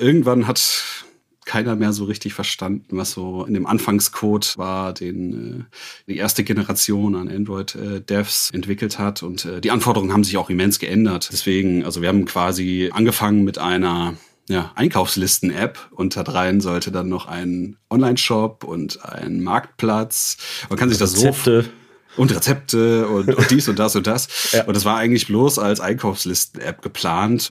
irgendwann hat keiner mehr so richtig verstanden, was so in dem Anfangscode war, den äh, die erste Generation an Android-Devs äh, entwickelt hat. Und äh, die Anforderungen haben sich auch immens geändert. Deswegen, also wir haben quasi angefangen mit einer ja, Einkaufslisten-App und da rein sollte dann noch ein Online-Shop und ein Marktplatz. Man kann sich das Rezepte. so und Rezepte und, und dies und das und das. Ja. Und das war eigentlich bloß als Einkaufslisten-App geplant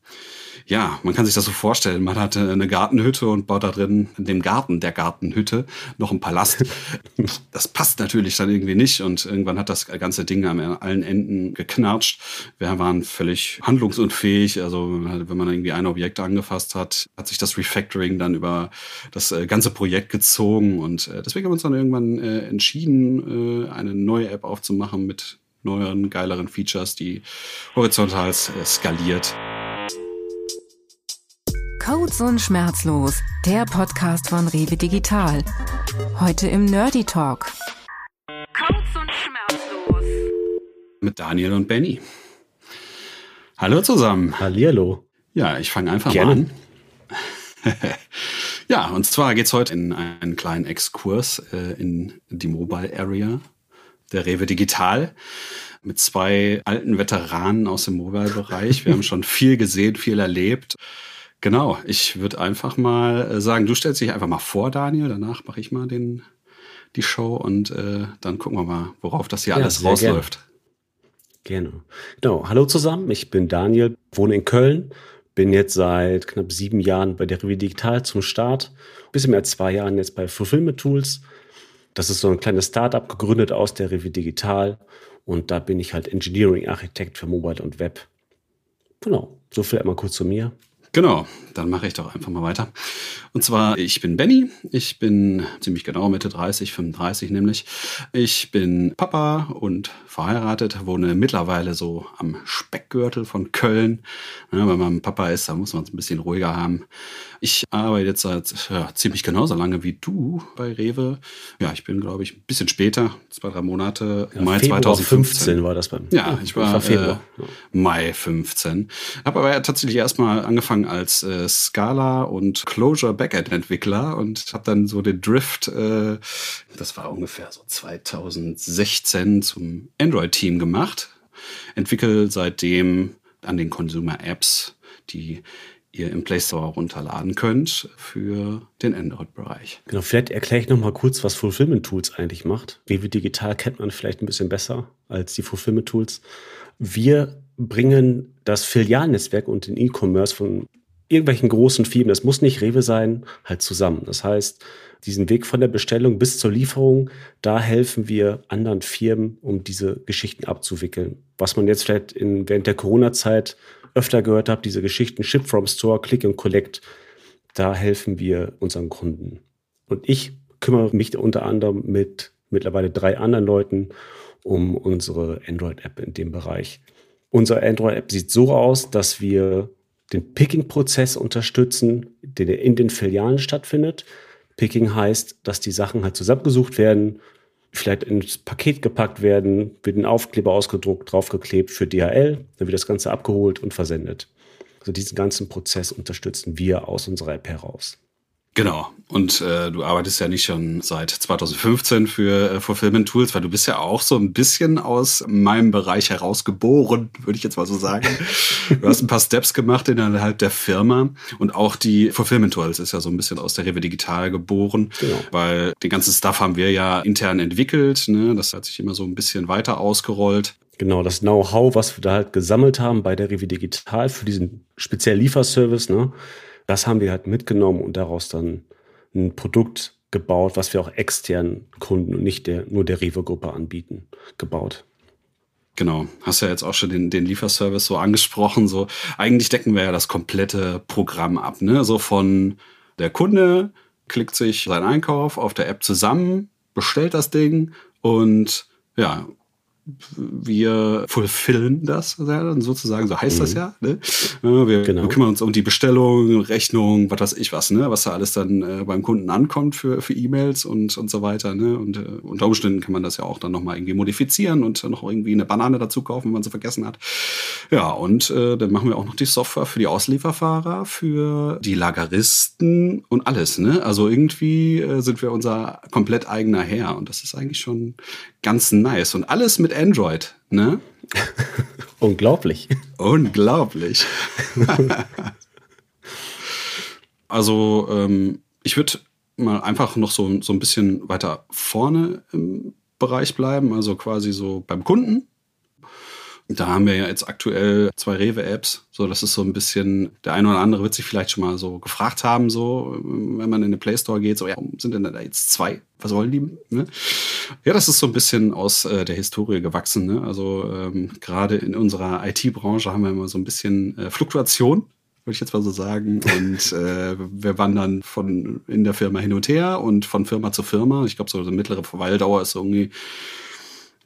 ja, man kann sich das so vorstellen. Man hatte eine Gartenhütte und baut da drin in dem Garten der Gartenhütte noch einen Palast. das passt natürlich dann irgendwie nicht und irgendwann hat das ganze Ding an allen Enden geknatscht. Wir waren völlig handlungsunfähig. Also wenn man irgendwie ein Objekt angefasst hat, hat sich das Refactoring dann über das äh, ganze Projekt gezogen und äh, deswegen haben wir uns dann irgendwann äh, entschieden, eine neue App aufzumachen mit neueren, geileren Features, die horizontal skaliert. Codes und Schmerzlos, der Podcast von Rewe Digital. Heute im Nerdy Talk. Codes und Schmerzlos. Mit Daniel und Benny. Hallo zusammen. Hallihallo. Ja, ich fange einfach Gerne. mal an. ja, und zwar geht es heute in einen kleinen Exkurs äh, in die Mobile Area der Rewe Digital mit zwei alten Veteranen aus dem Mobile-Bereich. Wir haben schon viel gesehen, viel erlebt. Genau, ich würde einfach mal äh, sagen, du stellst dich einfach mal vor, Daniel, danach mache ich mal den, die Show und äh, dann gucken wir mal, worauf das hier ja, alles rausläuft. Gerne. gerne. Genau, hallo zusammen, ich bin Daniel, wohne in Köln, bin jetzt seit knapp sieben Jahren bei der Revue Digital zum Start, bisschen mehr als zwei Jahren jetzt bei Fulfillment Tools. Das ist so ein kleines Startup gegründet aus der Revue Digital und da bin ich halt Engineering Architekt für Mobile und Web. Genau, so viel einmal kurz zu mir. Genau, dann mache ich doch einfach mal weiter. Und zwar, ich bin Benny, ich bin ziemlich genau Mitte 30, 35 nämlich. Ich bin Papa und verheiratet, wohne mittlerweile so am Speckgürtel von Köln. Ja, wenn man Papa ist, da muss man es ein bisschen ruhiger haben. Ich arbeite jetzt seit ja, ziemlich genauso lange wie du bei Rewe. Ja, ich bin, glaube ich, ein bisschen später, zwei, drei Monate, ja, Mai Februar 2015 war das bei mir. Ja, ich war, war äh, Mai 15. Habe aber ja tatsächlich erstmal angefangen als äh, Scala und Closure Backend Entwickler und habe dann so den Drift, äh, das war ungefähr so 2016 zum Android-Team gemacht. Entwickle seitdem an den Consumer Apps, die ihr im Play Store runterladen könnt für den Android-Bereich. Genau, vielleicht erkläre ich noch mal kurz, was Fulfillment Tools eigentlich macht. Rewe Digital kennt man vielleicht ein bisschen besser als die Fulfillment Tools. Wir bringen das Filialnetzwerk und den E-Commerce von irgendwelchen großen Firmen, das muss nicht Rewe sein, halt zusammen. Das heißt, diesen Weg von der Bestellung bis zur Lieferung, da helfen wir anderen Firmen, um diese Geschichten abzuwickeln. Was man jetzt vielleicht in, während der Corona-Zeit öfter gehört hat, diese Geschichten Ship from Store, Click and Collect, da helfen wir unseren Kunden. Und ich kümmere mich unter anderem mit mittlerweile drei anderen Leuten um unsere Android-App in dem Bereich. Unsere Android-App sieht so aus, dass wir den Picking-Prozess unterstützen, der in den Filialen stattfindet. Picking heißt, dass die Sachen halt zusammengesucht werden, vielleicht ins Paket gepackt werden, wird ein Aufkleber ausgedruckt, draufgeklebt für DHL, dann wird das Ganze abgeholt und versendet. Also diesen ganzen Prozess unterstützen wir aus unserer App heraus. Genau. Und äh, du arbeitest ja nicht schon seit 2015 für äh, Fulfillment Tools, weil du bist ja auch so ein bisschen aus meinem Bereich herausgeboren, würde ich jetzt mal so sagen. du hast ein paar Steps gemacht innerhalb der Firma und auch die Fulfillment Tools ist ja so ein bisschen aus der Rewe Digital geboren, genau. weil den ganzen Stuff haben wir ja intern entwickelt. Ne? Das hat sich immer so ein bisschen weiter ausgerollt. Genau, das Know-how, was wir da halt gesammelt haben bei der Rewe Digital für diesen speziellen Lieferservice, ne? Das haben wir halt mitgenommen und daraus dann ein Produkt gebaut, was wir auch externen Kunden und nicht der, nur der Rewe-Gruppe anbieten, gebaut. Genau, hast ja jetzt auch schon den, den Lieferservice so angesprochen. So eigentlich decken wir ja das komplette Programm ab, ne? So von der Kunde klickt sich seinen Einkauf auf der App zusammen, bestellt das Ding und ja, wir fulfillen das sozusagen, so heißt mhm. das ja. Ne? Wir, genau. kümmern uns um die Bestellung, Rechnung, was weiß ich was, ne? was da alles dann äh, beim Kunden ankommt für, für E-Mails und, und so weiter. Ne? Und äh, unter Umständen kann man das ja auch dann nochmal irgendwie modifizieren und noch irgendwie eine Banane dazu kaufen, wenn man sie vergessen hat. Ja, und äh, dann machen wir auch noch die Software für die Auslieferfahrer, für die Lageristen und alles. Ne? Also irgendwie äh, sind wir unser komplett eigener Herr und das ist eigentlich schon ganz nice. Und alles mit Android, ne? Unglaublich. Unglaublich. also, ähm, ich würde mal einfach noch so, so ein bisschen weiter vorne im Bereich bleiben, also quasi so beim Kunden. Da haben wir ja jetzt aktuell zwei Rewe-Apps. So, das ist so ein bisschen, der eine oder andere wird sich vielleicht schon mal so gefragt haben, so, wenn man in den Play Store geht, so, ja, sind denn da jetzt zwei? Was wollen die? Ne? Ja, das ist so ein bisschen aus äh, der Historie gewachsen. Ne? Also ähm, gerade in unserer IT-Branche haben wir immer so ein bisschen äh, Fluktuation würde ich jetzt mal so sagen. Und äh, wir wandern von in der Firma hin und her und von Firma zu Firma. Ich glaube, so eine mittlere Verweildauer ist irgendwie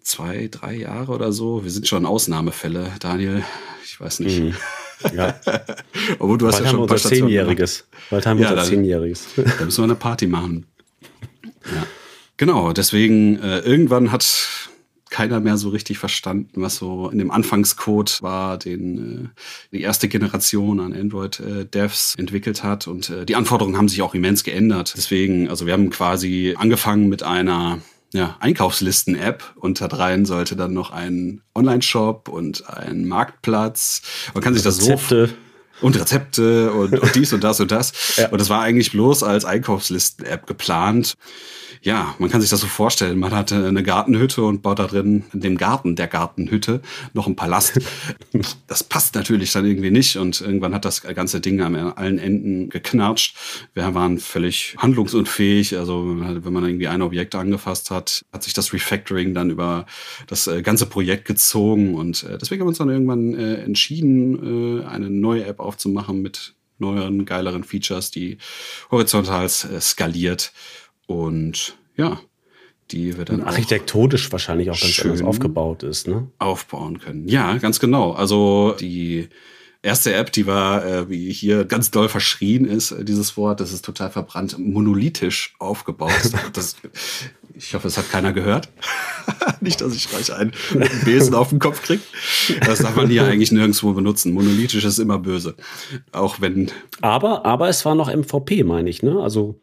zwei, drei Jahre oder so. Wir sind schon Ausnahmefälle, Daniel. Ich weiß nicht. Mhm. Ja. Obwohl du hast Bald ja schon ein paar Zehnjähriges. Bald haben wir ja, unser Zehnjähriges. Da müssen wir eine Party machen. Ja. Genau, deswegen äh, irgendwann hat keiner mehr so richtig verstanden, was so in dem Anfangscode war, den äh, die erste Generation an Android-Devs äh, entwickelt hat. Und äh, die Anforderungen haben sich auch immens geändert. Deswegen, also wir haben quasi angefangen mit einer ja, Einkaufslisten-App und da rein sollte dann noch ein Online-Shop und ein Marktplatz. Man kann sich das Rezepte. so und Rezepte und, und dies und das und das. Ja. Und das war eigentlich bloß als Einkaufslisten-App geplant ja, man kann sich das so vorstellen. Man hatte eine Gartenhütte und baut da drin in dem Garten der Gartenhütte noch einen Palast. das passt natürlich dann irgendwie nicht und irgendwann hat das ganze Ding an allen Enden geknatscht. Wir waren völlig handlungsunfähig. Also wenn man irgendwie ein Objekt angefasst hat, hat sich das Refactoring dann über das äh, ganze Projekt gezogen und äh, deswegen haben wir uns dann irgendwann äh, entschieden, eine neue App aufzumachen mit neueren, geileren Features, die horizontal skaliert und ja, die wir dann. architektonisch wahrscheinlich auch ganz anders aufgebaut ist, ne? Aufbauen können. Ja, ganz genau. Also die erste App, die war, äh, wie hier ganz doll verschrien ist, äh, dieses Wort, das ist total verbrannt, monolithisch aufgebaut. Das, ich hoffe, es hat keiner gehört. Nicht, dass ich gleich einen Besen auf den Kopf kriege. Das darf man hier eigentlich nirgendwo benutzen. Monolithisch ist immer böse. Auch wenn. Aber, aber es war noch MVP, meine ich, ne? Also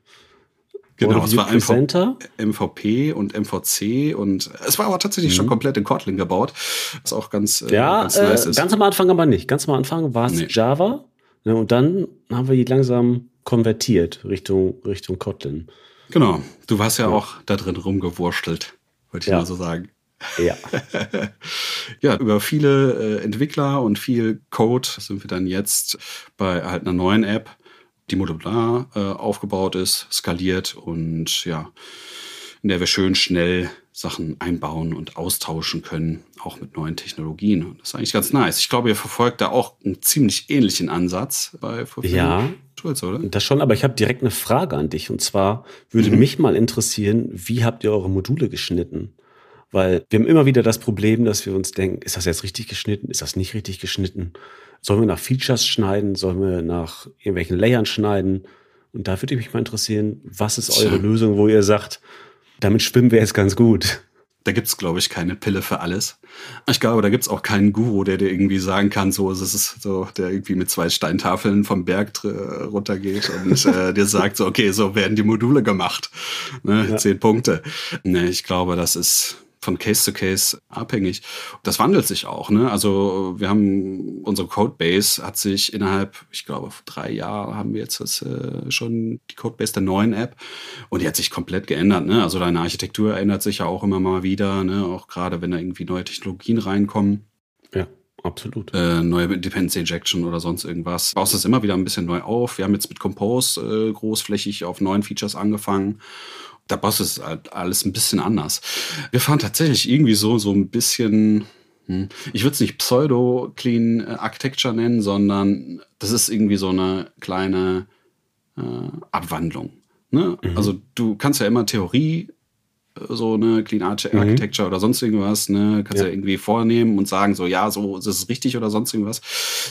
Genau, es war MV, MVP und MVC und es war aber tatsächlich mhm. schon komplett in Kotlin gebaut, was auch ganz, äh, ja, ganz nice äh, ist. Ganz am Anfang aber nicht. Ganz am Anfang war es nee. Java ne, und dann haben wir die langsam konvertiert Richtung, Richtung Kotlin. Genau, du warst ja, ja. auch da drin rumgewurschtelt, wollte ich ja. mal so sagen. Ja. ja, über viele äh, Entwickler und viel Code sind wir dann jetzt bei halt einer neuen App, die modular äh, aufgebaut ist, skaliert und ja, in der wir schön schnell Sachen einbauen und austauschen können, auch mit neuen Technologien. Das ist eigentlich ganz nice. Ich glaube, ihr verfolgt da auch einen ziemlich ähnlichen Ansatz bei Fulfillment Ja, Tools, oder? Das schon, aber ich habe direkt eine Frage an dich. Und zwar würde mhm. mich mal interessieren, wie habt ihr eure Module geschnitten? Weil wir haben immer wieder das Problem, dass wir uns denken, ist das jetzt richtig geschnitten? Ist das nicht richtig geschnitten? Sollen wir nach Features schneiden? Sollen wir nach irgendwelchen Layern schneiden? Und da würde mich mal interessieren, was ist eure Tja. Lösung, wo ihr sagt, damit schwimmen wir jetzt ganz gut? Da gibt's glaube ich, keine Pille für alles. Ich glaube, da gibt's auch keinen Guru, der dir irgendwie sagen kann, so es ist so, der irgendwie mit zwei Steintafeln vom Berg runtergeht und äh, dir sagt, so, okay, so werden die Module gemacht. Ne, ja. Zehn Punkte. Ne, ich glaube, das ist von Case zu Case abhängig. Das wandelt sich auch. Ne? Also wir haben unsere Codebase hat sich innerhalb, ich glaube, drei Jahre haben wir jetzt das, äh, schon die Codebase der neuen App und die hat sich komplet geändert. Ne? Also deine Architektur ändert sich ja auch immer mal wieder, ne? auch gerade wenn da irgendwie neue Technologien reinkommen. Ja. Absolut. Äh, neue Dependency Injection oder sonst irgendwas. Baust das immer wieder ein bisschen neu auf. Wir haben jetzt mit Compose äh, großflächig auf neuen Features angefangen der Boss ist halt alles ein bisschen anders. Wir fahren tatsächlich irgendwie so, so ein bisschen, hm, ich würde es nicht Pseudo-Clean äh, Architecture nennen, sondern das ist irgendwie so eine kleine äh, Abwandlung. Ne? Mhm. Also du kannst ja immer Theorie so eine Clean Architecture mhm. oder sonst irgendwas, ne, kannst ja. ja. irgendwie vornehmen und sagen so, ja, so ist es richtig oder sonst irgendwas.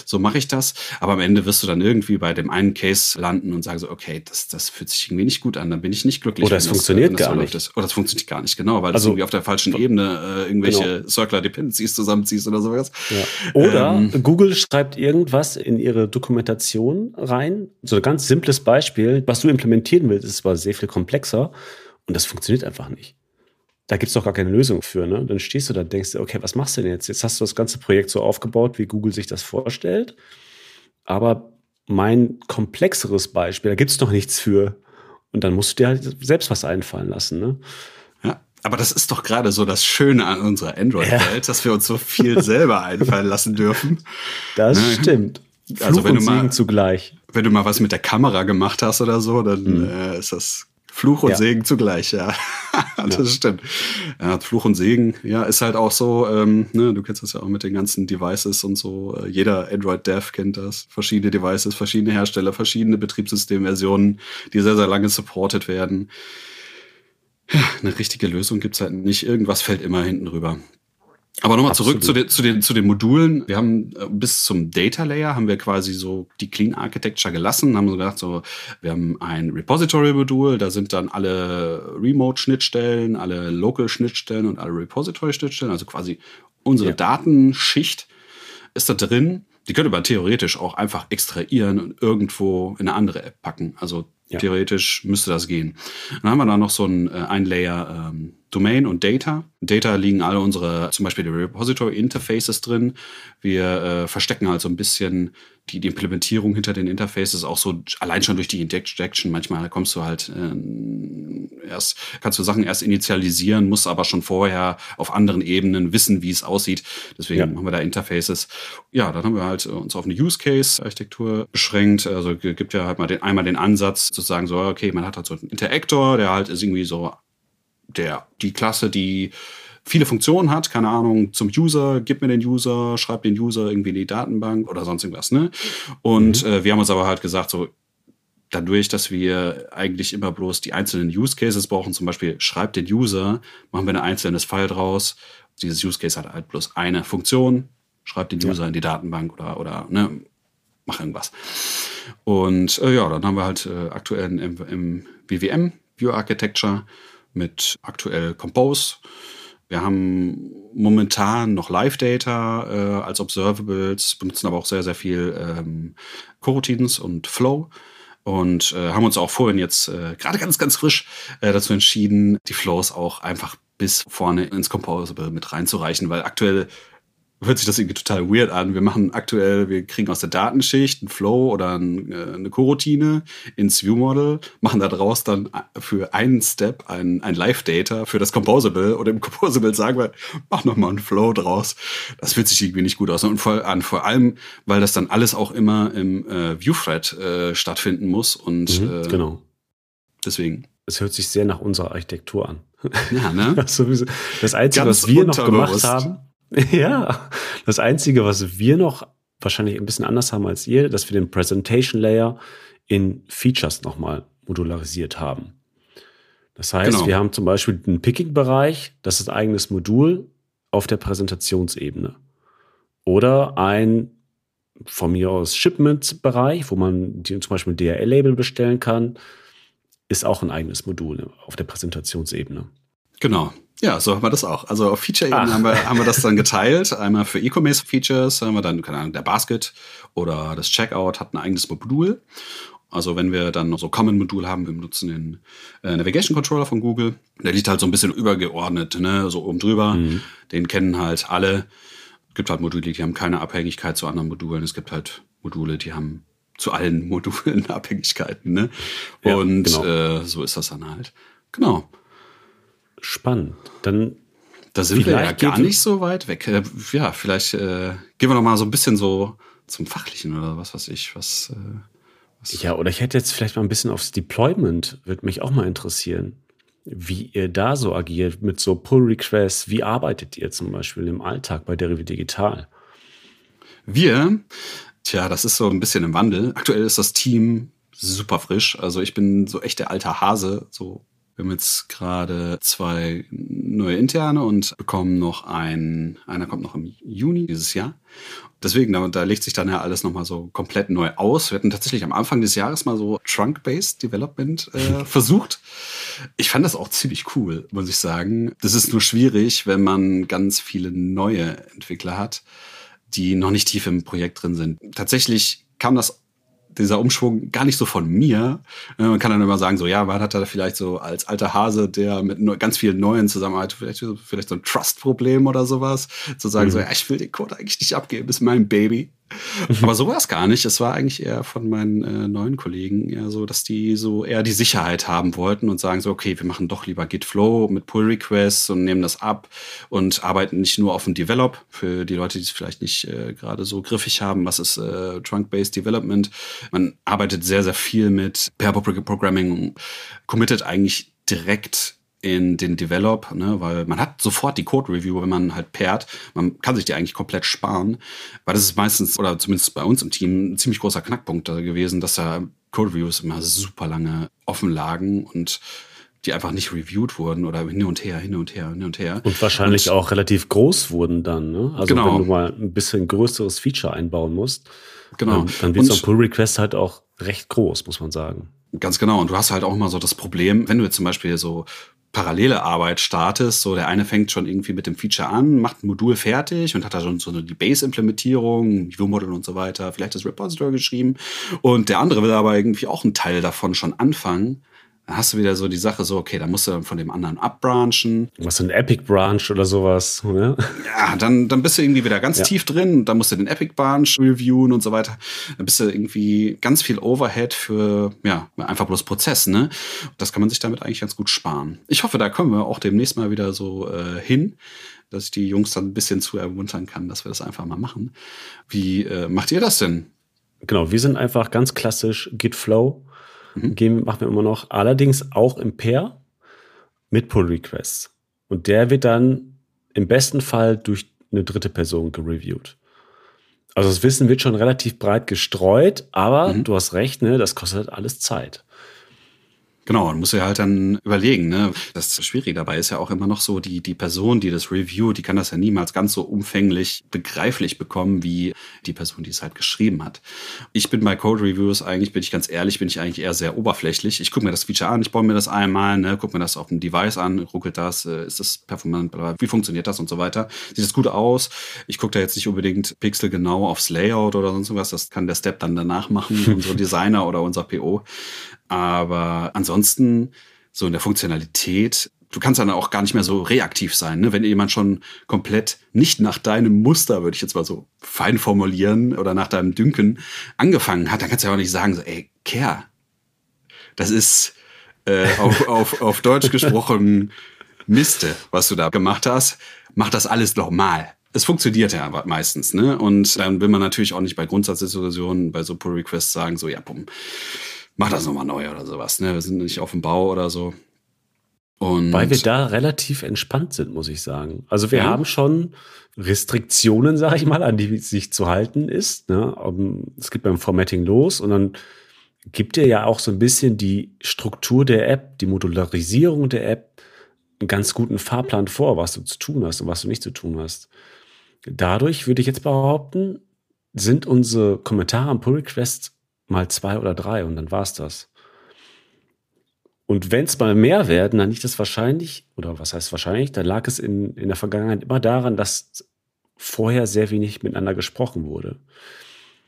So mache ich das. Aber am Ende wirst du dann irgendwie bei dem einen Case landen und sagen so, okay, das, das fühlt sich irgendwie nicht gut an, dann bin ich nicht glücklich. Oder es funktioniert das, gar nicht. Ist. Oder es funktioniert gar nicht, genau, weil also, du irgendwie auf der falschen Ebene äh, irgendwelche genau. Circular Dependencies zusammenziehst oder sowas. Ja. Oder ähm, Google schreibt irgendwas in ihre Dokumentation rein. So ein ganz simples Beispiel, was du implementieren willst, ist zwar sehr viel komplexer und das funktioniert einfach nicht. Da gibt es doch gar keine Lösung für. Ne? Dann stehst du da und denkst dir, okay, was machst du denn jetzt? Jetzt hast du das ganze Projekt so aufgebaut, wie Google sich das vorstellt. Aber mein komplexeres Beispiel, da gibt es noch nichts für. Und dann musst du dir halt selbst was einfallen lassen. Ne? Ja, aber das ist doch gerade so das Schöne an unserer Android-Welt, ja. dass wir uns so viel selber einfallen lassen dürfen. Das ne? stimmt. Fluch also wenn du mal zugleich. Wenn du mal was mit der Kamera gemacht hast oder so, dann mhm. äh, ist das Fluch und ja. Segen zugleich, ja. das ja. stimmt. Ja, Fluch und Segen, ja, ist halt auch so, ähm, ne, du kennst das ja auch mit den ganzen Devices und so. Äh, jeder Android-Dev kennt das. Verschiedene Devices, verschiedene Hersteller, verschiedene Betriebssystemversionen, die sehr, sehr lange supported werden. Ja, eine richtige Lösung gibt's halt nicht. Irgendwas fällt immer hinten rüber. Aber nochmal zurück zu den, zu, den, zu den Modulen. Wir haben äh, bis zum Data Layer haben wir quasi so die Clean Architecture gelassen, haben so gedacht, so, wir haben ein Repository-Modul, da sind dann alle Remote-Schnittstellen, alle Local-Schnittstellen und alle Repository-Schnittstellen, also quasi unsere ja. Datenschicht ist da drin. Die könnte man theoretisch auch einfach extrahieren und irgendwo in eine andere App packen. Also ja. theoretisch müsste das gehen. Dann haben wir da noch so ein, äh, ein Layer ähm, Domain und Data. Data liegen alle unsere, zum Beispiel die Repository Interfaces drin. Wir äh, verstecken halt so ein bisschen die, die Implementierung hinter den Interfaces auch so allein schon durch die Injection. Manchmal kommst du halt äh, erst, kannst du Sachen erst initialisieren, musst aber schon vorher auf anderen Ebenen wissen, wie es aussieht. Deswegen ja. haben wir da Interfaces. Ja, dann haben wir halt uns auf eine Use Case Architektur beschränkt. Also gibt ja halt mal den, einmal den Ansatz zu sagen so, okay, man hat halt so einen Interactor, der halt ist irgendwie so der, die Klasse, die viele Funktionen hat, keine Ahnung, zum User, gib mir den User, schreib den User irgendwie in die Datenbank oder sonst irgendwas, ne? Und mhm. äh, wir haben uns aber halt gesagt, so, dadurch, dass wir eigentlich immer bloß die einzelnen Use Cases brauchen, zum Beispiel schreib den User, machen wir ein einzelnes File draus. Dieses Use Case hat halt bloß eine Funktion, schreib den User ja. in die Datenbank oder, oder ne, mach irgendwas. Und äh, ja, dann haben wir halt äh, aktuell im, im BWM View Architecture mit aktuell Compose. Wir haben momentan noch Live-Data äh, als Observables, benutzen aber auch sehr, sehr viel ähm, Coroutines und Flow und äh, haben uns auch vorhin jetzt äh, gerade ganz, ganz frisch äh, dazu entschieden, die Flows auch einfach bis vorne ins Composable mit reinzureichen, weil aktuell hört sich das irgendwie total weird an. Wir machen aktuell, wir kriegen aus der Datenschicht einen Flow oder ein, äh, eine Coroutine ins View-Model, machen da draus dann für einen Step ein, ein Live-Data für das Composable oder im Composable sagen wir, mach nochmal einen Flow draus. Das fühlt sich irgendwie nicht gut aus und vor, an, vor allem, weil das dann alles auch immer im äh, View-Thread äh, stattfinden muss und mhm, äh, genau. deswegen. Es hört sich sehr nach unserer Architektur an. Ja, ne? Das Einzige, Ganz was wir noch gemacht haben, Ja, das Einzige, was wir noch wahrscheinlich ein bisschen anders haben als ihr, dass wir den Presentation Layer in Features nochmal modularisiert haben. Das heißt, genau. wir haben zum Beispiel einen Picking-Bereich, das ist ein eigenes Modul auf der Präsentationsebene. Oder ein von mir aus Shipment-Bereich, wo man zum Beispiel ein DRL-Label bestellen kann, ist auch ein eigenes Modul auf der Präsentationsebene. Genau. Ja, so haben wir das auch. Also auf Feature-Ebene haben wir, haben wir das dann geteilt. Einmal für E-Commerce-Features haben wir dann, keine Ahnung, der Basket oder das Checkout hat ein eigenes Modul. Also wenn wir dann noch so Common-Modul haben, wir benutzen den äh, Navigation Controller von Google. Der liegt halt so ein bisschen übergeordnet, ne, so oben drüber. Mhm. Den kennen halt alle. Es gibt halt Module, die haben keine Abhängigkeit zu anderen Modulen. Es gibt halt Module, die haben zu allen Modulen Abhängigkeiten, ne? Ja, Und genau. äh, so ist das dann halt. Genau. Spannend. Dann da sind wir ja gar nicht so weit weg. Äh, ja, vielleicht äh, gehen wir noch mal so ein bisschen so zum Fachlichen oder was weiß ich, was, äh, was. Ja, oder ich hätte jetzt vielleicht mal ein bisschen aufs Deployment, würde mich auch mal interessieren, wie ihr da so agiert mit so Pull-Requests. Wie arbeitet ihr zum Beispiel im Alltag bei Derive Digital? Wir, tja, das ist so ein bisschen im Wandel. Aktuell ist das Team super frisch. Also ich bin so echt der alte Hase, so Wir haben jetzt gerade zwei neue Interne und bekommen noch ein, einer kommt noch im Juni dieses Jahr. Deswegen, da, da legt sich dann ja alles nochmal so komplett neu aus. Wir hatten tatsächlich am Anfang des Jahres mal so Trunk-Based Development äh, versucht. Ich fand das auch ziemlich cool, muss ich sagen. Das ist nur schwierig, wenn man ganz viele neue Entwickler hat, die noch nicht tief im Projekt drin sind. Tatsächlich kam das dieser Umschwung gar nicht so von mir. Äh, man kann dann immer sagen, so ja, man hat da vielleicht so als alter Hase, der mit ganz vielen Neuen zusammenarbeitet, vielleicht, vielleicht so ein Trust-Problem oder sowas, zu sagen, mhm. so ja, ich will den Code eigentlich nicht abgeben, ist mein Baby. Aber so war es gar nicht. Es war eigentlich eher von meinen äh, neuen Kollegen eher so, dass die so eher die Sicherheit haben wollten und sagen so, okay, wir machen doch lieber Git Flow mit Pull Requests und nehmen das ab und arbeiten nicht nur auf dem Develop. Für die Leute, die es vielleicht nicht äh, gerade so griffig haben, was ist äh, Trunk-Based Development? Man arbeitet sehr, sehr viel mit Pair Programming, committet eigentlich direkt in den Develop, ne, weil man hat sofort die Code Review, wenn man halt pairt. Man kann sich die eigentlich komplett sparen, weil das ist meistens, oder zumindest bei uns im Team, ein ziemlich großer Knackpunkt gewesen, dass da Code Reviews immer super lange offen lagen und die einfach nicht reviewed wurden oder hin und her, hin und her, hin und her. Und wahrscheinlich und, auch relativ groß wurden dann, ne? Also genau. wenn du mal ein bisschen größeres Feature einbauen musst, genau. dann, dann wird so ein Pull Request halt auch recht groß, muss man sagen. Ganz genau. Und du hast halt auch immer so das Problem, wenn du jetzt zum Beispiel so parallele Arbeit startest. So, der eine fängt schon irgendwie mit dem Feature an, macht ein Modul fertig und hat da schon so die Base-Implementierung, View-Model und so weiter, vielleicht das Repository geschrieben. Und der andere will aber irgendwie auch einen Teil davon schon anfangen dann hast du wieder so die Sache so, okay, da musst du dann von dem anderen abbranchen. Was ein Epic Branch oder sowas, ne? Ja, dann, dann bist du irgendwie wieder ganz ja. tief drin. Dann musst du den Epic Branch reviewen und so weiter. Dann bist du irgendwie ganz viel Overhead für, ja, einfach bloß Prozess, ne? Das kann man sich damit eigentlich ganz gut sparen. Ich hoffe, da kommen wir auch demnächst mal wieder so äh, hin dass ich die Jungs dann ein bisschen zu ermuntern kann, dass wir das einfach mal machen. Wie äh, macht ihr das denn? Genau, wir sind einfach ganz klassisch Git Flow Mhm. Gehen machen wir immer noch. Allerdings auch im Pair mit Pull Requests. Und der wird dann im besten Fall durch eine dritte Person gereviewt. Also das Wissen wird schon relativ breit gestreut, aber mhm. du hast recht, ne, das kostet halt alles Zeit. Genau, man muss ja halt dann überlegen, ne? Das Schwierige dabei ist ja auch immer noch so, die, die Person, die das Review, die kann das ja niemals ganz so umfänglich begreiflich bekommen, wie die Person, die es halt geschrieben hat. Ich bin bei Code Reviews eigentlich, bin ich ganz ehrlich, bin ich eigentlich eher sehr oberflächlich. Ich gucke mir das Feature an, ich baue mir das einmal, ne, gucke mir das auf dem Device an, ruckelt das, äh, ist das performant, wie funktioniert das und so weiter. Sieht das gut aus? Ich gucke da jetzt nicht unbedingt pixelgenau aufs Layout oder sonst was, das kann der Step dann danach machen, unsere Designer oder unser PO. Aber ansonsten, so in der Funktionalität, du kannst dann auch gar nicht mehr so reaktiv sein. Ne? Wenn jemand schon komplett nicht nach deinem Muster, würde ich jetzt mal so fein formulieren, oder nach deinem Dünken angefangen hat, dann kannst du ja auch nicht sagen, so, ey, Kerr, das ist äh, auf, auf, auf Deutsch gesprochen Miste, was du da gemacht hast. Mach das alles nochmal. Es funktioniert ja meistens, ne? Und dann will man natürlich auch nicht bei Grundsatzdiskussionen, bei so Pull Requests sagen, so, ja, bumm, mach das nochmal neu oder sowas. Ne? Wir sind nicht auf dem Bau oder so. Und Weil wir da relativ entspannt sind, muss ich sagen. Also wir ja. haben schon Restriktionen, sage ich mal, an die sich zu halten ist. Ne? Es geht beim Formatting los und dann gibt dir ja auch so ein bisschen die Struktur der App, die Modularisierung der App, einen ganz guten Fahrplan vor, was du zu tun hast und was du nicht zu tun hast. Dadurch würde ich jetzt behaupten, sind unsere Kommentare am Pull Request mal zwei oder drei und dann war's das. Und wenn es mal mehr werden, dann liegt es wahrscheinlich, oder was heißt wahrscheinlich, dann lag es in, in der Vergangenheit immer daran, dass vorher sehr wenig miteinander gesprochen wurde.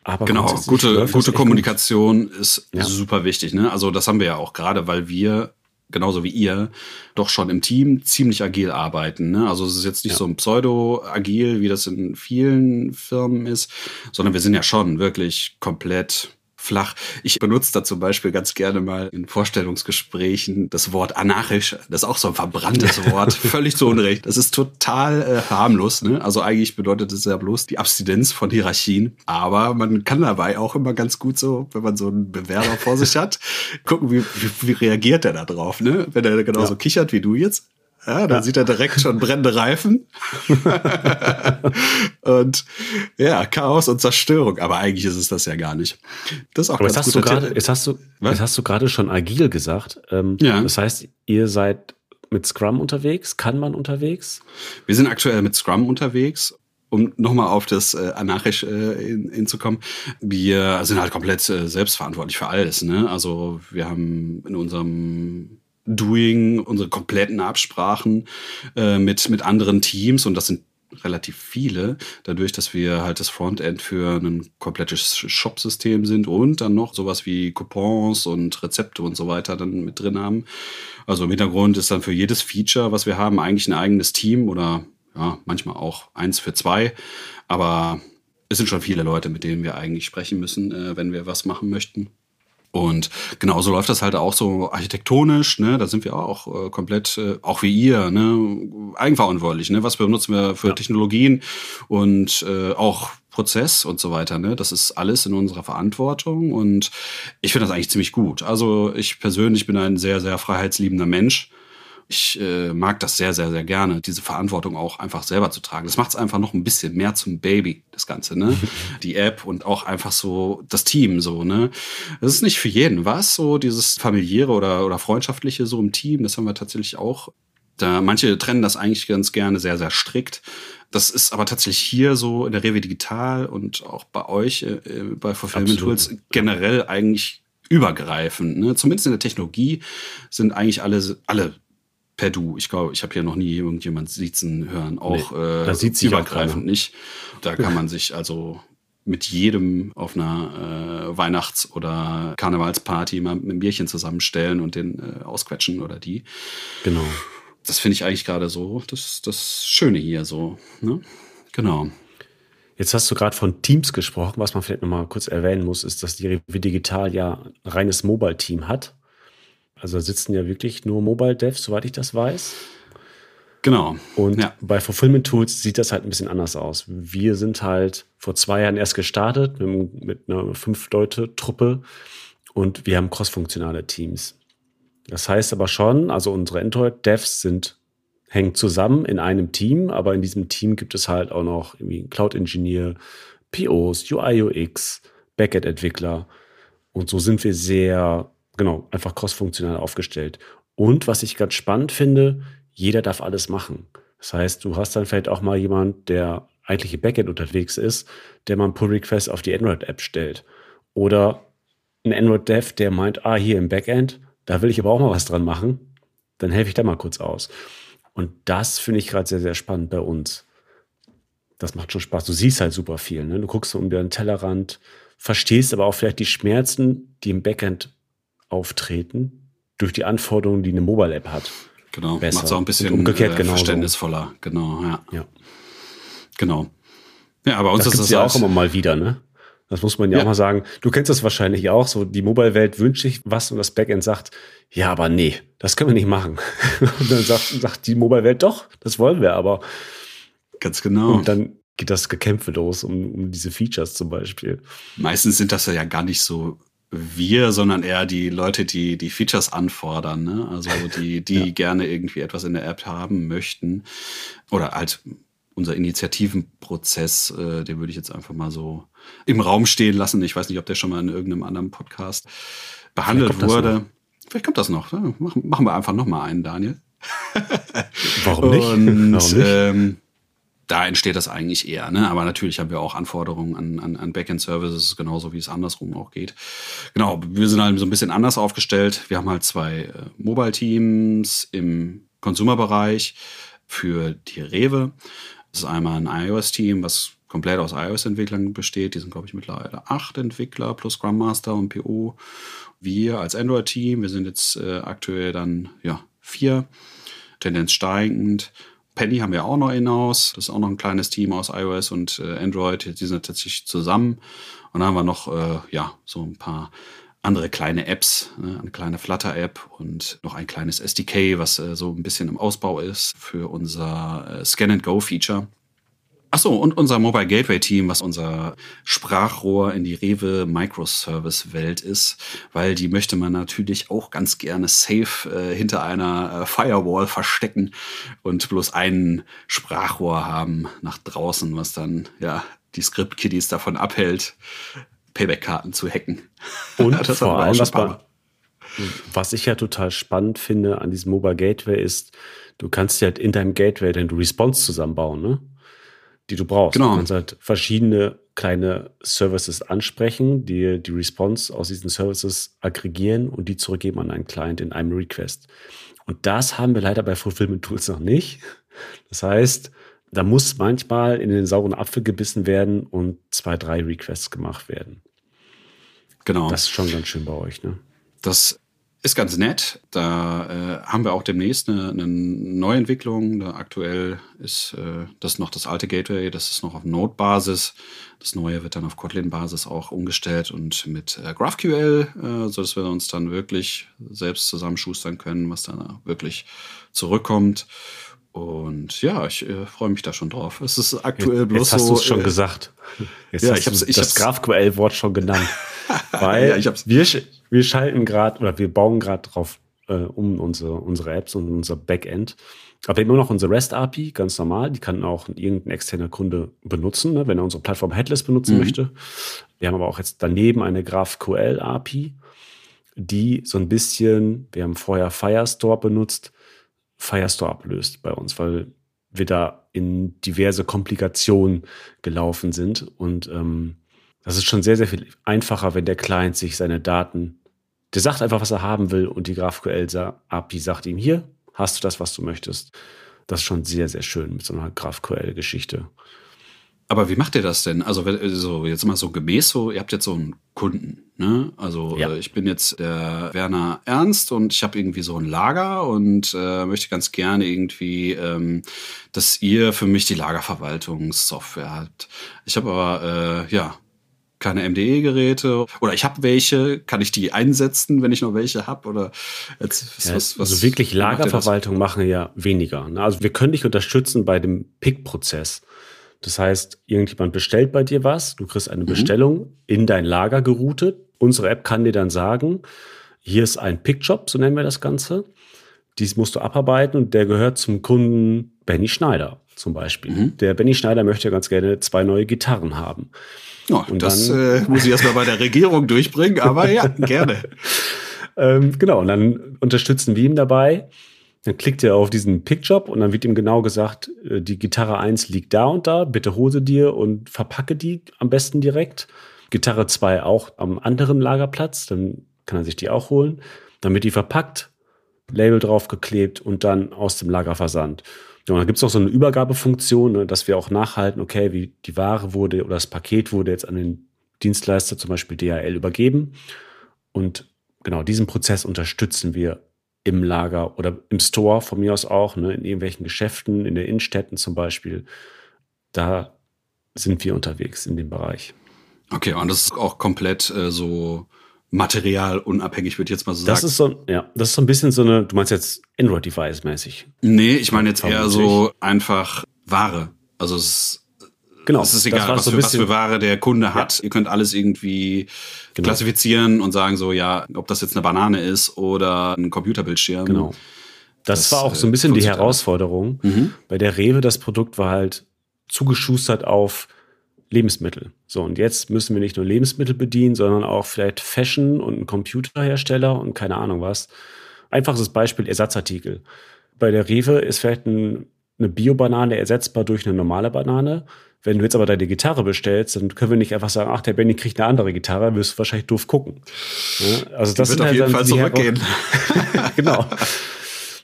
Aber genau, gute, gute Kommunikation gut. ist ja. super wichtig. Ne? Also das haben wir ja auch gerade, weil wir genauso wie ihr, doch schon im Team ziemlich agil arbeiten. Ne? Also es ist jetzt nicht ja. so ein Pseudo-agil, wie das in vielen Firmen ist, sondern wir sind ja schon wirklich komplett flach. Ich benutze da zum Beispiel ganz gerne mal in Vorstellungsgesprächen das Wort anarchisch. Das ist auch so ein verbranntes Wort. Völlig zu Unrecht. Das ist total äh, harmlos. Ne? Also eigentlich bedeutet es ja bloß die Abstinenz von Hierarchien. Aber man kann dabei auch immer ganz gut so, wenn man so einen Bewerber vor sich hat, gucken, wie, wie, wie reagiert er da drauf. Ne? Wenn er genauso ja. kichert wie du jetzt, Ja, da ja. sieht er direkt schon brennende Reifen. und ja, Chaos und Zerstörung. Aber eigentlich ist es das ja gar nicht. Das ist auch Aber ganz jetzt hast, du grade, jetzt hast du Jetzt hast du gerade schon agil gesagt. Ähm, ja. Das heißt, ihr seid mit Scrum unterwegs? Kann man unterwegs? Wir sind aktuell mit Scrum unterwegs um nochmal auf das äh, Anarchisch äh, hinzukommen, wir sind halt komplett äh, selbstverantwortlich für alles. Ne? Also wir haben in unserem Doing unsere kompletten Absprachen äh, mit, mit anderen Teams und das sind relativ viele, dadurch, dass wir halt das Frontend für ein komplettes Shop-System sind und dann noch sowas wie Coupons und Rezepte und so weiter dann mit drin haben. Also im Hintergrund ist dann für jedes Feature, was wir haben, eigentlich ein eigenes Team oder ja, manchmal auch eins für zwei. Aber es sind schon viele Leute, mit denen wir eigentlich sprechen müssen, äh, wenn wir was machen möchten. Und genauso läuft das halt auch so architektonisch, ne? Da sind wir auch äh, komplett, äh, auch wie ihr, ne, eigenverantwortlich, ne? Was benutzen wir für ja. Technologien und äh, auch Prozess und so weiter, ne? Das ist alles in unserer Verantwortung und ich finde das eigentlich ziemlich gut. Also ich persönlich bin ein sehr, sehr freiheitsliebender Mensch ich äh, mag das sehr, sehr, sehr gerne, diese Verantwortung auch einfach selber zu tragen. Das macht es einfach noch ein bisschen mehr zum Baby, das Ganze, ne? Die App und auch einfach so das Team, so, ne? Das ist nicht für jeden was, so dieses familiäre oder, oder freundschaftliche so im Team, das haben wir tatsächlich auch. Da, manche trennen das eigentlich ganz gerne sehr, sehr strikt. Das ist aber tatsächlich hier so in der Rewe Digital und auch bei euch äh, bei Fulfillment Tools generell eigentlich übergreifend. Ne? Zumindest in der Technologie sind eigentlich alle, alle per Du. Ich glaube, ich habe hier noch nie irgendjemand sitzen hören, auch nee, äh, übergreifend nicht. Da kann man sich also mit jedem auf einer äh, Weihnachts- oder Karnevalsparty mal mit einem Bierchen zusammenstellen und den äh, ausquetschen oder die. Genau. Das finde ich eigentlich gerade so das, das Schöne hier so. Ne? Genau. Jetzt hast du gerade von Teams gesprochen. Was man vielleicht noch mal kurz erwähnen muss, ist, dass die Rewe Digital ja ein reines Mobile-Team hat. Also da sitzen ja wirklich nur Mobile Devs, soweit ich das weiß. Genau. Und ja. bei Fulfillment Tools sieht das halt ein bisschen anders aus. Wir sind halt vor zwei Jahren erst gestartet mit, mit einer Fünf-Leute-Truppe und wir haben crossfunktionale Teams. Das heißt aber schon, also unsere Android-Devs sind hängen zusammen in einem Team, aber in diesem Team gibt es halt auch noch irgendwie Cloud-Engineer, POs, UI, UX, Backend-Entwickler. Und so sind wir sehr genau, einfach crossfunktional aufgestellt. Und was ich ganz spannend finde, jeder darf alles machen. Das heißt, du hast dann vielleicht auch mal jemand, der eigentlich im Backend unterwegs ist, der mal einen Pull-Request auf die Android-App stellt. Oder ein Android-Dev, der meint, ah, hier im Backend, da will ich aber auch mal was dran machen. Dann helfe ich da mal kurz aus. Und das finde ich gerade sehr, sehr spannend bei uns. Das macht schon Spaß. Du siehst halt super viel. Ne? Du guckst um den Tellerrand, verstehst aber auch vielleicht die Schmerzen, die im Backend auftreten durch die Anforderungen, die eine Mobile-App hat. Genau, macht es auch ein bisschen umgekehrt äh, verständnisvoller. Genau, ja. ja. Genau. Ja, aber uns das ist das ja auch immer mal wieder, ne? Das muss man ja, ja, auch mal sagen. Du kennst das wahrscheinlich auch. So, die Mobile-Welt wünscht sich was und das Backend sagt, ja, aber nee, das können wir nicht machen. und dann sagt, sagt die Mobile-Welt, doch, das wollen wir, aber. Ganz genau. Und dann geht das Gekämpfe los um, um diese Features zum Beispiel. Meistens sind das ja gar nicht so wir, sondern eher die Leute, die die Features anfordern, ne? also die, die ja. gerne irgendwie etwas in der App haben möchten oder halt unser Initiativenprozess, äh, den würde ich jetzt einfach mal so im Raum stehen lassen. Ich weiß nicht, ob der schon mal in irgendeinem anderen Podcast behandelt Vielleicht wurde. Vielleicht kommt das noch. Machen, machen wir einfach noch mal einen, Daniel. Warum nicht? Und, Warum nicht? Ähm, da entsteht das eigentlich eher. Ne? Aber natürlich haben wir auch Anforderungen an, an, an Backend-Services, genauso wie es andersrum auch geht. Genau, wir sind halt so ein bisschen anders aufgestellt. Wir haben halt zwei äh, Mobile-Teams im Consumer-Bereich für die Rewe. Das ist einmal ein iOS-Team, was komplett aus iOS-Entwicklern besteht. Die sind, glaube ich, mittlerweile acht Entwickler plus Scrum Master und PO. Wir als Android-Team, wir sind jetzt äh, aktuell dann ja vier, Tendenz steigend. Penny haben wir auch noch in-house. Das ist auch noch ein kleines Team aus iOS und äh, Android. Die sind tatsächlich zusammen. Und dann haben wir noch, äh, ja, so ein paar andere kleine Apps, ne? eine kleine Flutter-App und noch ein kleines SDK, was äh, so ein bisschen im Ausbau ist für unser äh, Scan-and-Go-Feature. Ach so, und unser Mobile Gateway Team, was unser Sprachrohr in die Rewe Microservice Welt ist, weil die möchte man natürlich auch ganz gerne safe äh, hinter einer äh, Firewall verstecken und bloß ein Sprachrohr haben nach draußen, was dann ja die Script Kiddies davon abhält, Payback-Karten zu hacken. Und das vor allem, was, man, was ich ja total spannend finde an diesem Mobile Gateway ist, du kannst ja halt in deinem Gateway den Response zusammenbauen, ne? Die du brauchst. Genau. Du kannst halt verschiedene kleine Services ansprechen, die die Response aus diesen Services aggregieren und die zurückgeben an einen Client in einem Request. Und das haben wir leider bei Fulfillment Tools noch nicht. Das heißt, da muss manchmal in den sauren Apfel gebissen werden und zwei, drei Requests gemacht werden. Genau. Das ist schon ganz schön bei euch, ne? Das ist ganz nett. Da äh, haben wir auch demnächst eine, eine Neuentwicklung. Da aktuell ist äh, das noch das alte Gateway, das ist noch auf Node-Basis. Das neue wird dann auf Kotlin-Basis auch umgestellt und mit äh, GraphQL, äh, sodass wir uns dann wirklich selbst zusammenschustern können, was dann wirklich zurückkommt. Und ja, ich äh, freue mich da schon drauf. Es ist aktuell bloß Jetzt hast so. du es schon äh, gesagt. Jetzt ja, hast ich ich das GraphQL-Wort schon genannt. Weil ja, ich hab's. wir, wir schalten gerade oder wir bauen gerade drauf äh, um unsere, unsere Apps und unser Backend. Aber immer noch unsere REST-API, ganz normal. Die kann auch irgendein externer Kunde benutzen, ne, wenn er unsere Plattform Headless benutzen mhm. möchte. Wir haben aber auch jetzt daneben eine GraphQL-API, die so ein bisschen, wir haben vorher Firestore benutzt, Firestore ablöst bei uns, weil wir da in diverse Komplikationen gelaufen sind. Und ähm, das ist schon sehr, sehr viel einfacher, wenn der Client sich seine Daten, der sagt einfach, was er haben will und die GraphQL-API sagt ihm, hier hast du das, was du möchtest. Das ist schon sehr, sehr schön mit so einer GraphQL-Geschichte. Aber wie macht ihr das denn? Also so jetzt mal so gemäß so, ihr habt jetzt so einen Kunden, ne? Also ja. äh, ich bin jetzt der Werner Ernst und ich habe irgendwie so ein Lager und äh, möchte ganz gerne irgendwie, ähm, dass ihr für mich die Lagerverwaltungssoftware habt. Ich habe aber äh, ja keine MDE-Geräte oder ich habe welche, kann ich die einsetzen, wenn ich noch welche habe oder jetzt, ja, was, was, also wirklich Lagerverwaltung machen ja weniger. Ne? Also wir können dich unterstützen bei dem Pick-Prozess. Das heißt, irgendjemand bestellt bei dir was, du kriegst eine mhm. Bestellung in dein Lager geroutet. Unsere App kann dir dann sagen, hier ist ein Pickjob, so nennen wir das Ganze. Dies musst du abarbeiten und der gehört zum Kunden Benny Schneider zum Beispiel. Mhm. Der Benny Schneider möchte ganz gerne zwei neue Gitarren haben. Oh, und das dann, äh, muss ich erstmal bei der Regierung durchbringen, aber ja, gerne. ähm, genau, und dann unterstützen wir ihm dabei dann klickt er auf diesen Pickjob und dann wird ihm genau gesagt, äh, die Gitarre 1 liegt da und da, bitte hose dir und verpacke die am besten direkt. Gitarre 2 auch am anderen Lagerplatz, dann kann er sich die auch holen. Dann wird die verpackt, Label draufgeklebt und dann aus dem Lager versandt. Und dann gibt es auch so eine Übergabefunktion, ne, dass wir auch nachhalten, okay, wie die Ware wurde oder das Paket wurde jetzt an den Dienstleister, zum Beispiel DHL, übergeben. Und genau diesen Prozess unterstützen wir im Lager oder im Store von mir aus auch, ne, in irgendwelchen Geschäften, in den Innenstädten zum Beispiel. Da sind wir unterwegs in dem Bereich. Okay, und das ist auch komplett äh, so materialunabhängig, würde ich jetzt mal so das sagen. Ist so, ja, das ist so ein bisschen so eine, du meinst jetzt Android-Device-mäßig? Nee, ich meine jetzt eher so einfach Ware. Also es ist Genau. Es ist egal, was, so für, was für Ware der Kunde hat. Ja. Ihr könnt alles irgendwie genau. klassifizieren und sagen so, ja, ob das jetzt eine Banane ist oder ein Computerbildschirm. Genau. Das, das war auch so ein bisschen die Herausforderung. Mhm. Bei der Rewe, das Produkt war halt zugeschustert auf Lebensmittel. So, und jetzt müssen wir nicht nur Lebensmittel bedienen, sondern auch vielleicht Fashion und einen Computerhersteller und keine Ahnung was. Einfaches Beispiel, Ersatzartikel. Bei der Rewe ist vielleicht ein, eine Bio-Banane ersetzbar durch eine normale Banane. Wenn du jetzt aber deine Gitarre bestellst, dann können wir nicht einfach sagen, ach, der Benny kriegt eine andere Gitarre, wirst du wahrscheinlich doof gucken. Ja, also das wird auf halt jeden Fall zurückgehen. genau.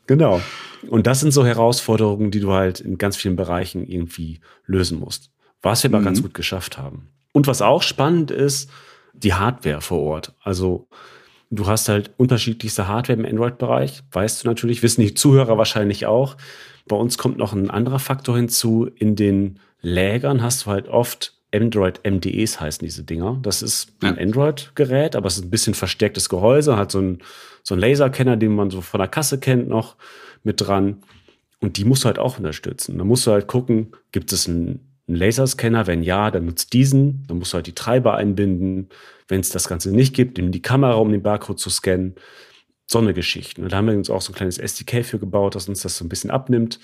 Genau. Und das sind so Herausforderungen, die du halt in ganz vielen Bereichen irgendwie lösen musst. Was wir mhm. aber ganz gut geschafft haben. Und was auch spannend ist, die Hardware vor Ort. Also du hast halt unterschiedlichste Hardware im Android-Bereich, weißt du natürlich, wissen die Zuhörer wahrscheinlich auch. Bei uns kommt noch ein anderer Faktor hinzu. In den Lägern hast du halt oft Android MDEs heißen diese Dinger. Das ist ein Android-Gerät, aber es ist ein bisschen verstärktes Gehäuse, hat so ein, so Laserkenner, den man so von der Kasse kennt, noch mit dran. Und die musst du halt auch unterstützen. Da musst du halt gucken, gibt es ein einen Laserscanner? Wenn ja, dann nutzt diesen. Dann musst du halt die Treiber einbinden. Wenn es das Ganze nicht gibt, nimm die Kamera, um den Barcode zu scannen. So eine Geschichte. Und da haben wir uns auch so ein kleines SDK für gebaut, das uns das so ein bisschen abnimmt.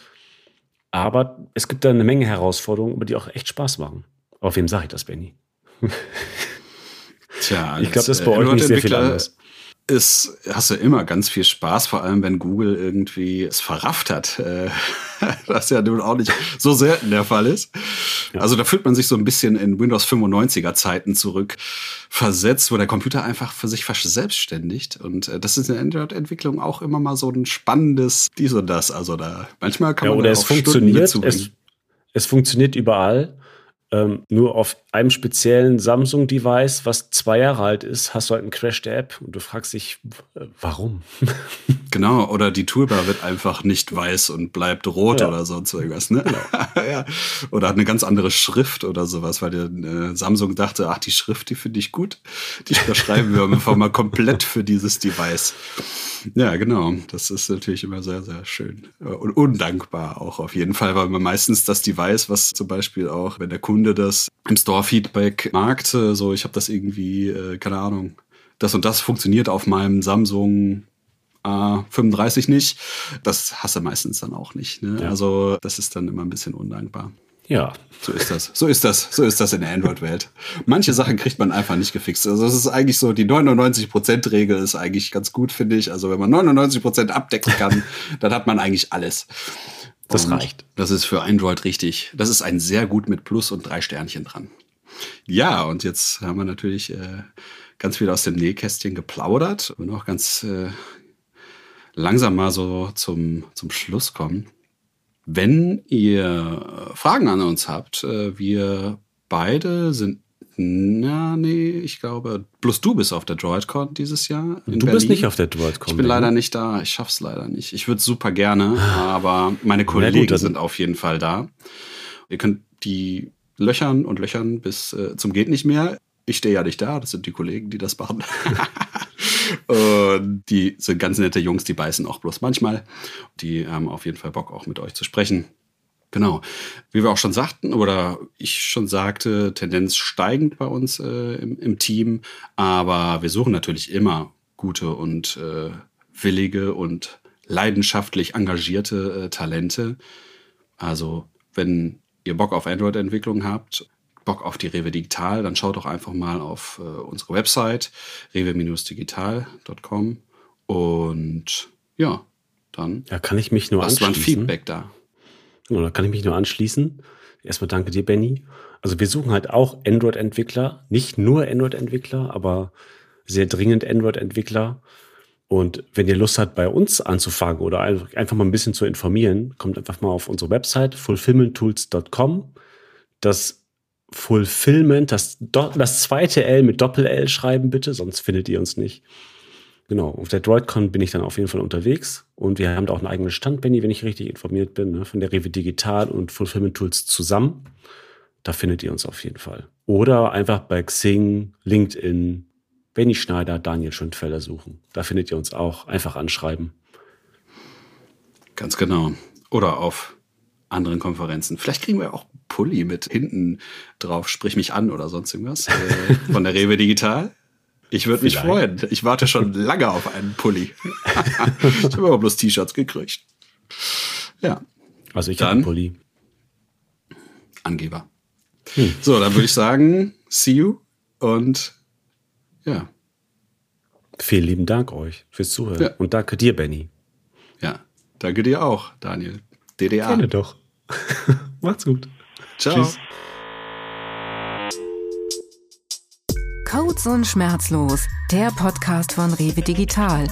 Aber es gibt da eine Menge Herausforderungen, aber die auch echt Spaß machen. Auf wem sage ich das, Benny? Tja, ich glaube, das ist bei äh, euch nicht sehr viel anders ist, hast du immer ganz viel Spaß, vor allem wenn Google irgendwie es verrafft hat, äh, was ja nun auch nicht so selten der Fall ist. Ja. Also da fühlt man sich so ein bisschen in Windows 95er Zeiten zurück versetzt, wo der Computer einfach für sich verselbstständigt. Und äh, das ist in der Android-Entwicklung auch immer mal so ein spannendes dies und das. Also da manchmal kann ja, man oder es funktioniert, es, es funktioniert überall ähm, nur auf einem speziellen Samsung-Device, was zwei Jahre alt ist, hast du halt einen Crash der App und du fragst dich, warum? genau, oder die Toolbar wird einfach nicht weiß und bleibt rot ja. oder sonst irgendwas, ne? Genau. ja. Oder hat eine ganz andere Schrift oder sowas, weil der äh, Samsung dachte, ach, die Schrift, die finde ich gut. Die überschreiben wir einfach mal komplett für dieses Device. Ja, genau. Das ist natürlich immer sehr, sehr schön. Und undankbar auch auf jeden Fall, weil man meistens das Device, was zum Beispiel auch, wenn der Kunde das im Store-Feedback mag, so ich habe das irgendwie, äh, keine Ahnung, das und das funktioniert auf meinem Samsung A35 nicht. Das hasse meistens dann auch nicht. Ne? Ja. Also das ist dann immer ein bisschen undankbar. Ja. So ist das. So ist das. So ist das in der Android-Welt. Manche Sachen kriegt man einfach nicht gefixt. Also es ist eigentlich so, die 99%-Regel ist eigentlich ganz gut, finde ich. Also wenn man 99% abdecken kann, dann hat man eigentlich alles. Das und reicht. Das ist für Android richtig. Das ist ein sehr gut mit Plus und drei Sternchen dran. Ja, und jetzt haben wir natürlich äh, ganz viel aus dem Nähkästchen geplaudert und auch ganz äh, langsam mal so zum, zum Schluss kommen. Wenn ihr Fragen an uns habt, äh, wir beide sind na, nee, ich glaube, bloß du bist auf der DroidCon dieses Jahr. du Berlin. bist nicht auf der DroidCon. Ich bin leider nicht da. Ich schaff's leider nicht. Ich würde super gerne, aber meine Kollegen gut, sind auf jeden Fall da. Ihr könnt die löchern und löchern bis äh, zum geht nicht mehr. Ich stehe ja nicht da, das sind die Kollegen, die das machen. und die sind ganz nette Jungs, die beißen auch bloß manchmal. Die haben auf jeden Fall Bock, auch mit euch zu sprechen. Genau. Wie wir auch schon sagten oder ich schon sagte, Tendenz steigend bei uns äh, im, im, Team. Aber wir suchen natürlich immer gute und äh, willige und leidenschaftlich engagierte äh, Talente. Also wenn ihr Bock auf Android-Entwicklung habt, Bock auf die Rewe Digital, dann schaut doch einfach mal auf äh, unsere Website rewe-digital.com und ja, dann ja, kann ich mich nur anschließen. ein Feedback da. Genau, da kann ich mich nur anschließen. Erstmal danke dir, Benny. Also wir suchen halt auch Android-Entwickler, nicht nur Android-Entwickler, aber sehr dringend Android-Entwickler. Und wenn ihr Lust habt, bei uns anzufangen oder einfach mal ein bisschen zu informieren, kommt einfach mal auf unsere Website fulfillmenttools.com. Das Fulfillment, das, das zweite L mit Doppel-L schreiben bitte, sonst findet ihr uns nicht. Genau, auf der DroidCon bin ich dann auf jeden Fall unterwegs und wir haben da auch einen eigenen Stand, Benny, wenn ich richtig informiert bin, ne, von der Rewe Digital und Fulfillment Tools zusammen. Da findet ihr uns auf jeden Fall. Oder einfach bei Xing, LinkedIn, Benny Schneider, Daniel Schundfelder suchen. Da findet ihr uns auch. Einfach anschreiben. Ganz genau. Oder auf anderen Konferenzen. Vielleicht kriegen wir auch Pulli mit hinten drauf, sprich mich an oder sonst irgendwas äh, von der Rewe Digital. Ich würde mich freuen. Ich warte schon lange auf einen Pulli. ich habe aber bloß T-Shirts gekriegt. Ja. Also ich habe einen Pulli. Angeber. Hm. So, dann würde ich sagen, see you und ja. Vielen lieben Dank euch fürs Zuhören. Ja. Und danke dir, Benny. Ja, danke dir auch, Daniel. DDA. Gerne doch. Macht's gut. Ciao. Tschüss. Codes und Schmerzlos, der Podcast von Rewe Digital.